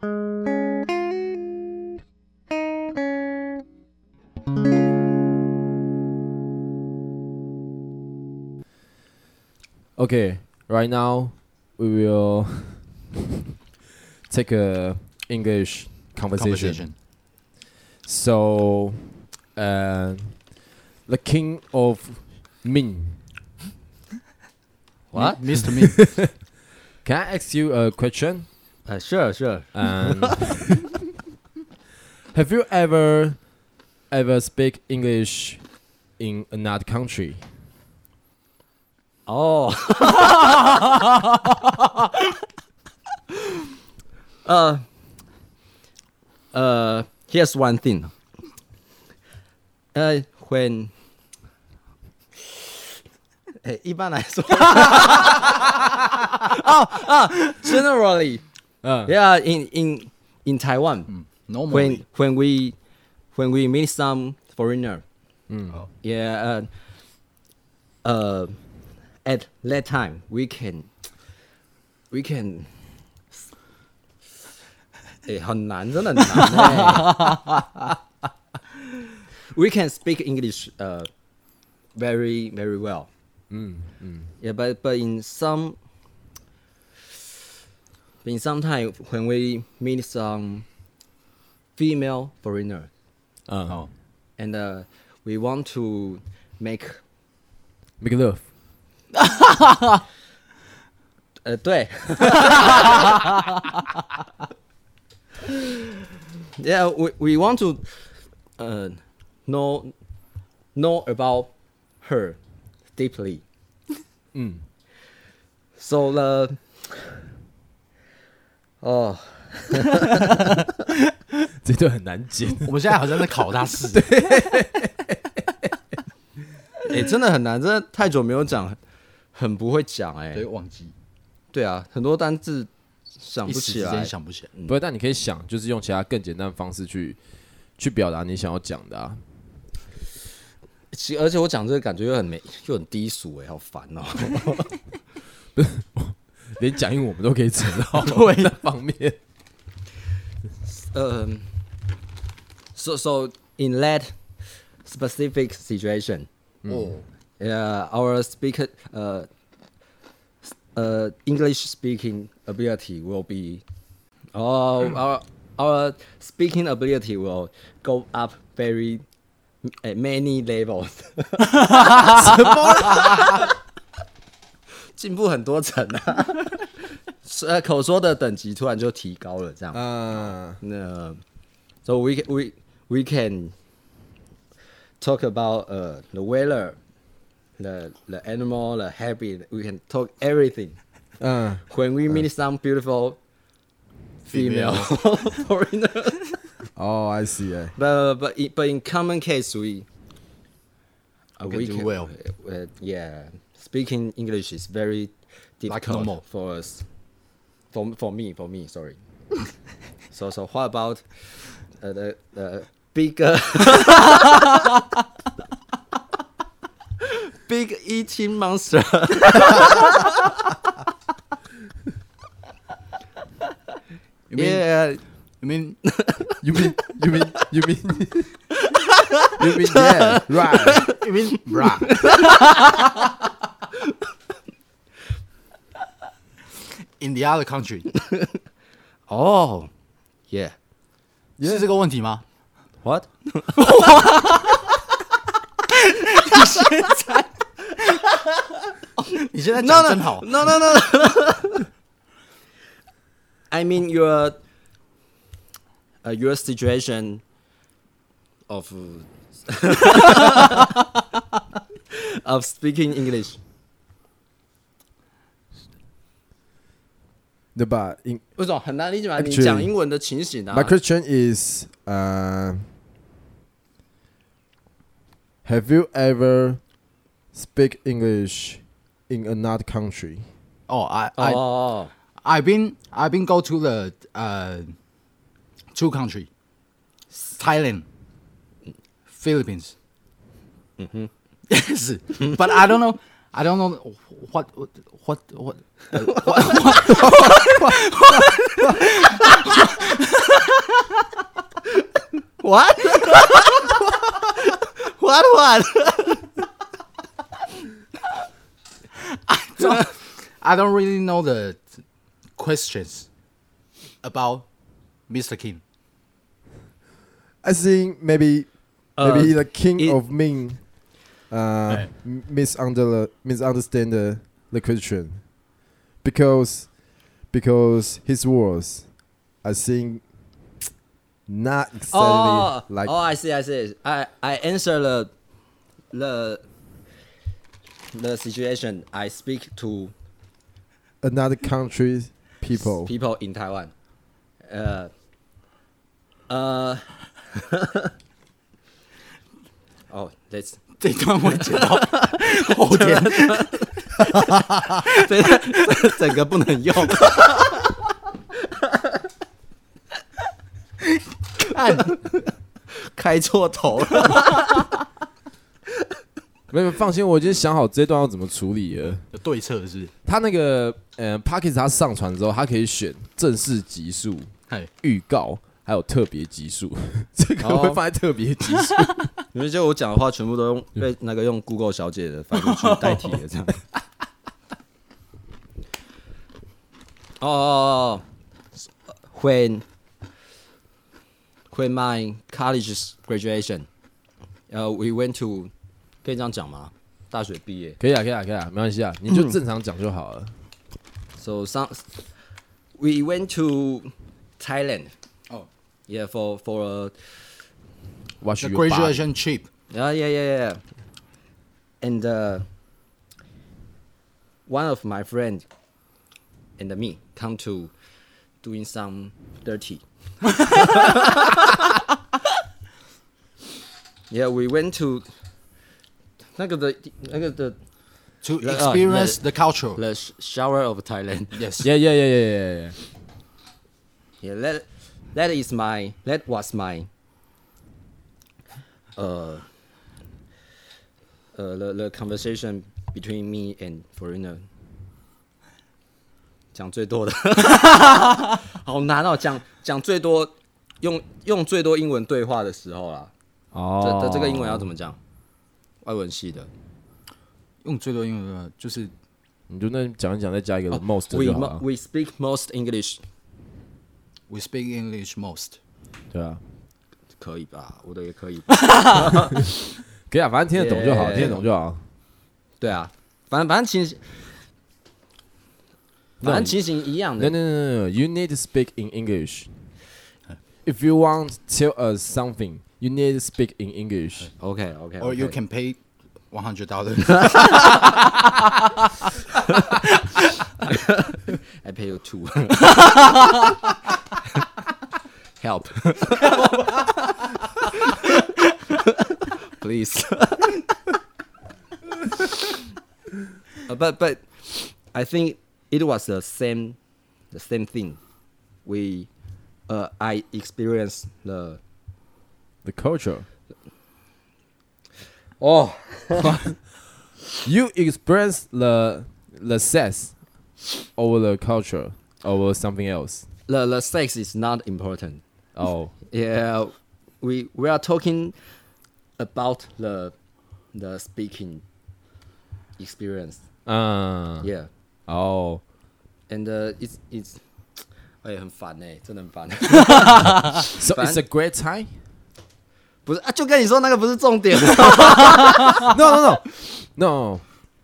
Okay, right now we will take a English conversation. Conversation. So, uh, the king of Ming. What? Mr. Me. Can I ask you a question? Uh, sure, sure. Um, have you ever ever speak English in another country? Oh. uh, uh, here's one thing. Uh, when 哎，一般来说，哦啊，generally, Uh, yeah, in in in Taiwan, Normally. when when we when we meet some foreigner, mm. yeah, uh, uh, at that time we can we can，哎，很难，真的很难哎。we can speak English, uh, very very well. Mm, mm. Yeah, but but in some in some time when we meet some female foreigner Uh, Oh. and uh, we want to make make love. 呃对，Yeah, we we want to uh know know about her deeply. Mm. So the oh 这段很难剪。我们现在好像在考他试。哎、真的很难，真的太久没有讲，很不会讲哎、对，忘记，对啊，很多单字想一不起来。想不起来。不会，但你可以想，就是用其他更简单的方式去去表达你想要讲的啊。其而且我讲这个感觉又很没，又很低俗哎、好烦哦、连讲英文我们都可以扯到对那方面。um, so so in that specific situation, 哦， yeah, our speaker uh uh English speaking ability will be oh our our speaking ability will go up very at many levels 进步很多层啊，是呃口说的等级突然就提高了，这样。嗯，那 so we can, we we can talk about uh the weather, the the animal, the habit. We can talk everything. 嗯 When we meet some beautiful female foreigner, 哦、i see，哎、 but but in, but in common case we uh, We can do well. uh, yeah, speaking English is very Like normal. for us. For for me, for me, sorry. so so what about uh, the the bigger big eating monster? You mean, yeah, you mean You mean you mean you mean you mean yeah right？you mean bra？In the other country， oh, yeah. 是这个问题吗？ What? 你现在 No 讲 no 真好， no no no. no. I mean your uh, your situation of of speaking English. 对吧？In 为什么很难理解吗？你 Actually- 讲英文的情形啊 my question is, uh, have you ever speak English in another country? 哦，I I 哦 I've been I've been go to the uh two country, Thailand, Philippines. Mm-hmm. Yes, but I don't know. I don't know what what what what, uh, what, what, what what what I don't I don't really know the questions about Mr. King. I think maybe maybe uh, the king it, of Ming uh, Right. misunder misunderstand the, the question because because his words I think not exactly Oh, like oh, I see, I see. I I answer the the the situation. I speak to another country's people. people in Taiwan. Uh, uh, oh, let's 这段我剪到后天。这这整个不能用。看，开错头了。没有放心，我已经想好这段要怎么处理了。有对策是？他那个呃 p a c k a g e 他上传之后，他可以选正式集数、嗨，预告，还有特别集数。这个会放在特别集数。因为就我讲的话，全部都用被那个用 Google 小姐的翻译去代替了，这样。哦哦哦，when when my college graduation，呃、w e went to，可以这样讲吗？大学毕业可以啊，可以啊，可以啊，没关系啊，你就正常讲就好了。，so some we went to Thailand。Oh. yeah, for for a Watch The your body. graduation trip. Yeah, yeah, yeah, yeah. And uh, one of my friend and me come to doing some dirty. yeah, we went to 那个的那个的 To Le- uh, experience le- the culture. the sh- shower of Thailand. Yes. Yeah, yeah, yeah, yeah, yeah, yeah. Yeah, that is my that was my uh uh the, the conversation between me and foreigner 讲最多的，好难哦，讲讲最多用用最多英文对话的时候啦，哦这这这个英文要怎么讲？外文系的用最多英文的就是你就那讲一讲，再加一个 most，we 就好 mo- 了。we speak most English，we speak English most. 对啊，可以吧？我的也可以。可以啊，反正听得懂就好， Yeah 听得懂就好。对啊，反正反正情形，那反正情形一样 No, 的 no, no, no, no. You need to speak in English. If you want to tell us something, you need to speak in English. OK OK， Or you can pay one hundred dollars. I pay you two. Help. Please. Uh, but but I think it was the same the same thing. We uh, I experienced the The culture. oh You experience the the sex over the culture over something else. the, the sex is not important. Oh, Yeah, we we are talking about the the speaking experience. uh, Yeah, oh, and uh, it's it's 哎、很烦哎、真的很烦。 so it's a great time. 不是啊，就跟你说那个不是重点。 no, no, no, no.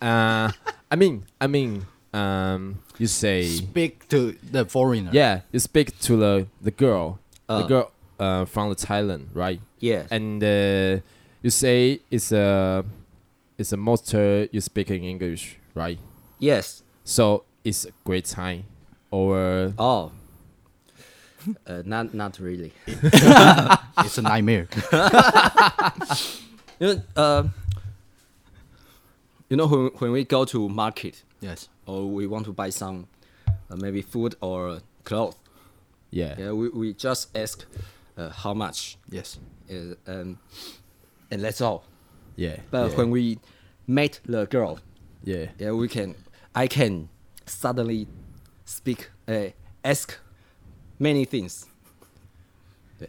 Uh, I mean, I mean, um, you say Speak to the foreigner. yeah, you speak to the the girl, uh. the girl uh, from the Thailand, right? Yes. And uh, you say it's a it's a monster. You speak in English, right? Yes. So it's a great time, or oh, uh, not not really. it's a nightmare. you know, uh, you know when when we go to market, yes, or we want to buy some uh, maybe food or clothes, yeah, yeah, we, we just ask uh, how much, Yes. uh, um, and that's all. yeah. But yeah, when we meet the girl, yeah, yeah, we can, I can suddenly speak, uh, ask many things.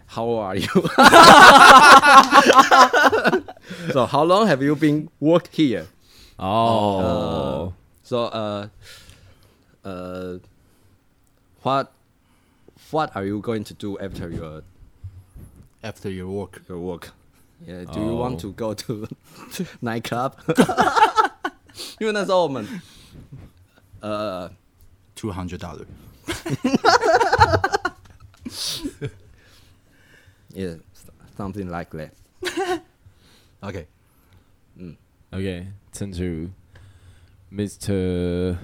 How are you? so how long have you been work here? Oh. So uh, uh, what what are you going to do after your After your work, your work? Yeah, do you want Oh. to go to nightclub? 因为那时候我们呃 two hundred dollar. yeah something like that. Okay. Okay, turn to Mr.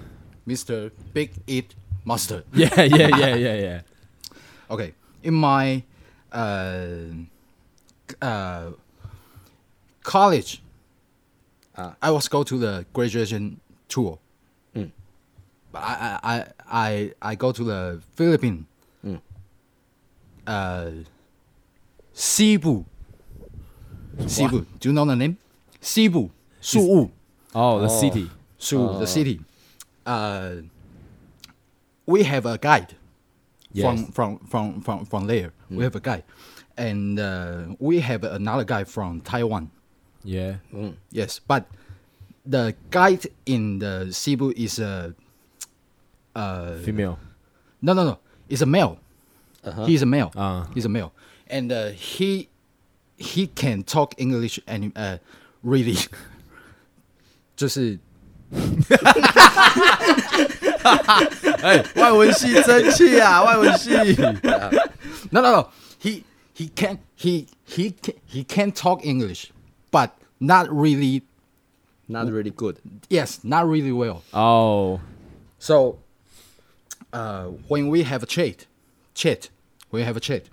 Mr. Big Eat Master. Yeah, yeah, yeah, yeah, yeah. Okay. In my uh, uh, college, Ah. I was go to the graduation tour. Mm. But I, I, I, I, I go to the Philippines. Mm. Uh, Cebu. Cebu. Do you know the name? Cebu. Su'u. Oh, the Oh. city. Su'u, the city. Uh, we have a guide Yes. from, from, from, from, from there. We have a guy. And uh, we have another guy from Taiwan. Yeah. Yes, but the guide in the Cebu is a uh, Female. no no no, it's a male. Uh-huh. He's a male. Ah. He's a male, and uh, he he can talk English and uh, really 就是 哎，外文系真气啊，外文系。 no no no he he can he he can, he can talk English, but not really Not really good. yes not really well. Oh, So, uh, when we have a chat, chat, when we have a chat,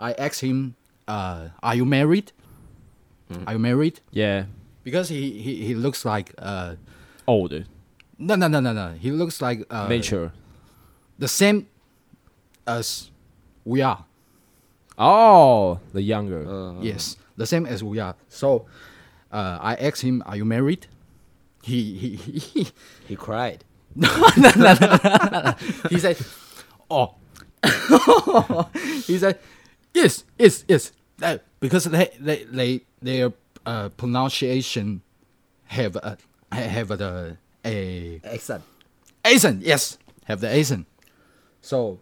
I ask him, uh, "Are you married? Are you married?" yeah. Because he he, he looks like uh, Old. no no no no no. He looks like uh, Mature. the same as we are. Oh, the younger. Uh, Yes, the same as we are. So, uh, I asked him, "Are you married?" He he he. he he cried. he said, "Oh," he said, "Yes, yes, yes." Uh, because they they they their uh, pronunciation have a have the a Accent. accent. Yes, have the accent. So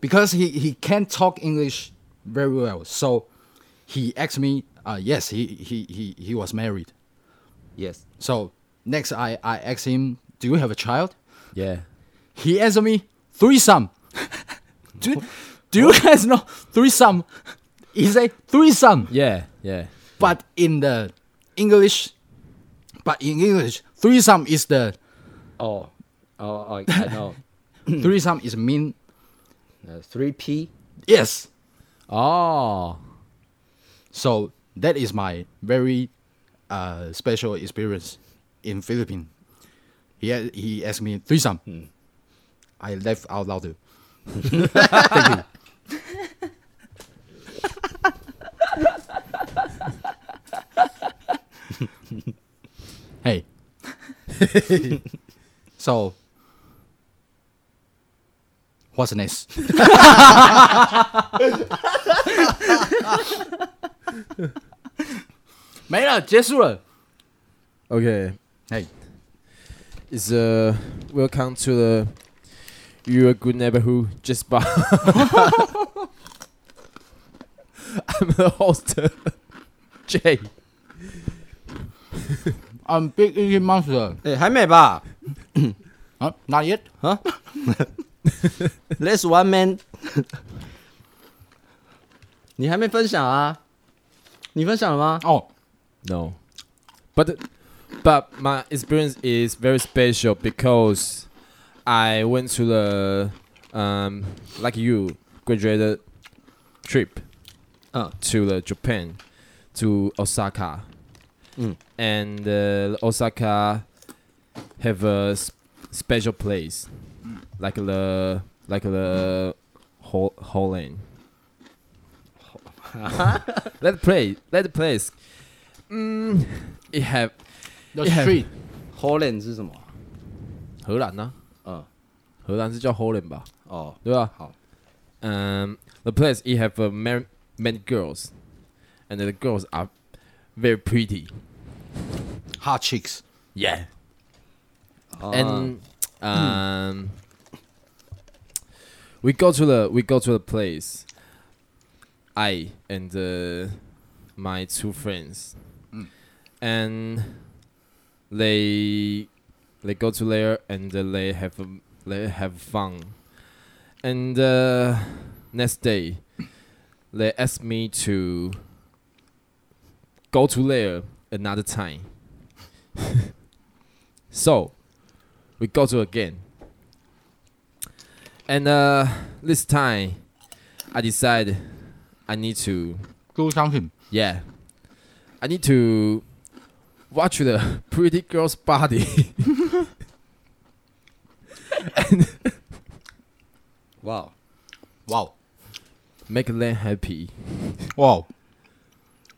because he he can't talk English very well, so he asked me. Uh, yes, he he he he was married. Yes. So next, I I asked him, "Do you have a child?" yeah. He answered me threesome. do, do you guys know threesome? He said threesome, Yeah. Yeah. but in the English, but in English, threesome is the Oh. Oh, I, I know. threesome is mean Uh, 3P. yes. Oh. So that is my very uh, special experience in Philippines. He he asked me threesome. I laughed out loud. Thank you. hey. so, what's next? 没了，结束了。 Okay. Hey. It's uh welcome to the your good neighborhood just bar. I'm the host Jay. I'm big Indian monster. 哎、还没吧 Huh? Not yet. ？Let's one man 。你还没分享啊？你分享了吗？ Oh, No. But but my experience is very special because I went to the um like you graduated trip Uh. to the Japan to Osaka. Mm. And uh, Osaka have a s- special place like the like the whole Holland. that place that place mm, it have the Yeah. street. Holland 是什么？荷兰呢、嗯，荷兰是叫 Holland 吧？哦，对吧？好。 um, the place it have uh, many, many girls, and the girls are very pretty. Hot chicks. Yeah, Ah. and um, we go to the we go to the place. I and uh, my two friends, Mm. and they they go to there and uh, they have um, they have fun, and uh, next day they ask me to go to there another time. so we go to again. And uh, this time, I decide I need to, Do something. yeah, I need to watch the pretty girl's body. wow. Wow. Make them happy. Wow.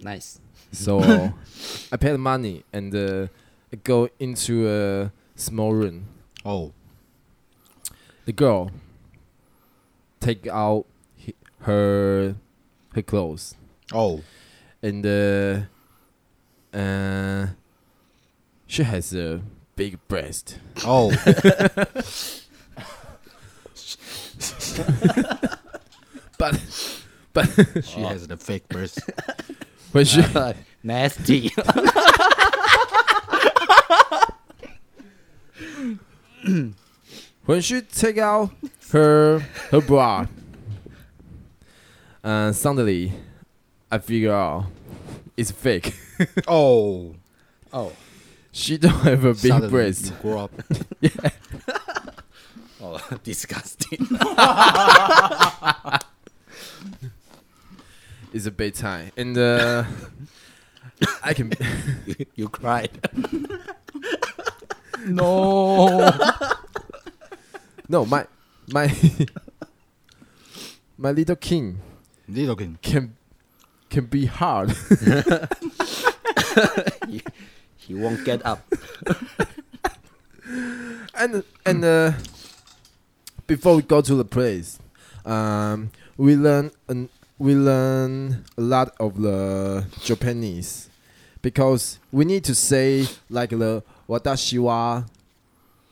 Nice. So I paid money and uh, I go into a small room. Oh. The girl take out hi- her her clothes Oh. and uh, uh, she has a big breast. Oh. But but she has the fake breast. when she Nasty. when she take out her her bra, uh, suddenly I figure out it's fake. Oh. oh. She don't have a big Suddenly breast. You grow up. Oh, disgusting. It's a bedtime, and uh, I can. you cried. no. No, my my my little king Little king. can can be hard. he, he won't get up. and and uh, before we go to the place, um, we learn an, we learn a lot of the Japanese because we need to say like the watashi wa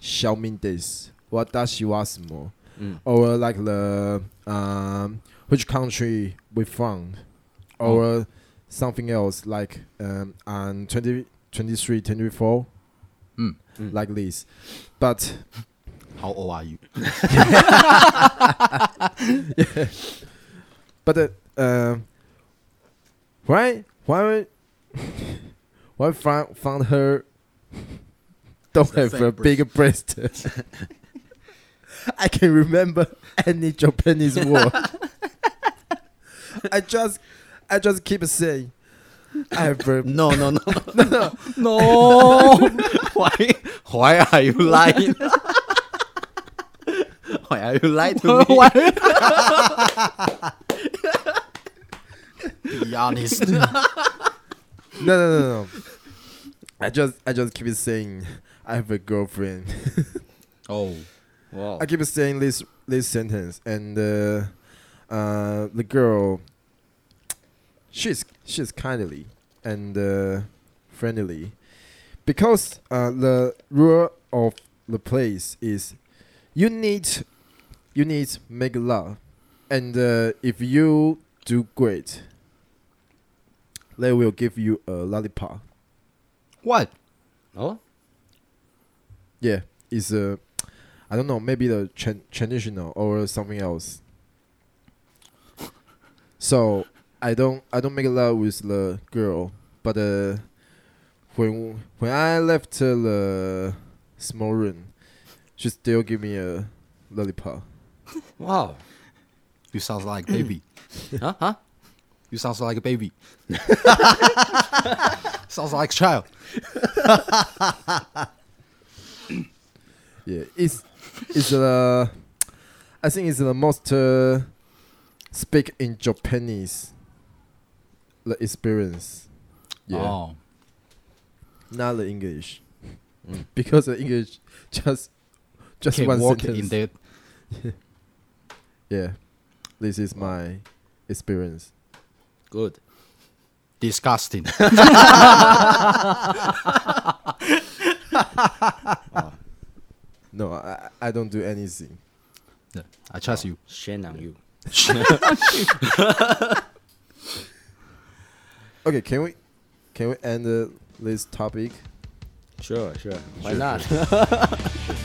xiaoming desu, watashi wa sumo, Mm. or like the um, which country we from, or something else like um, on 20, 23, 24, Mm. Mm. like this. But How old are you? but uh, uh, why why why found found her don't the have fake a bigger breast? I can remember any Japanese word. I just I just keep saying I have a No, no, no, no, no. why? Why are you lying? why are you lying to me? Be honest. no no no no. I just I just keep saying I have a girlfriend. oh. Wow. I keep saying this this sentence, and uh, uh, the girl, she's she's kindly and uh, friendly, because uh, the rule of the place is, you need, you need make love, and uh, if you do great, they will give you a lollipop. What? Oh, Yeah, it's a, I don't know, maybe the tra- traditional or something else. So I don't I don't make love with the girl, but uh, when when I left uh, the small room, she still give me a lollipop. wow. You sound like baby. Huh? Huh? You sound like a baby. Sounds like a child. Yeah, it's it's the I think it's the most uh, speak in Japanese the experience. Yeah. Oh. not the English, Mm. because the English just just Can one walk sentence. in that. yeah, This is my experience. Good. Disgusting. No, I, I don't do anything. Yeah, I trust you. Shame on you. Okay, can we can we end uh, this topic? Sure, sure. Why Sure, not?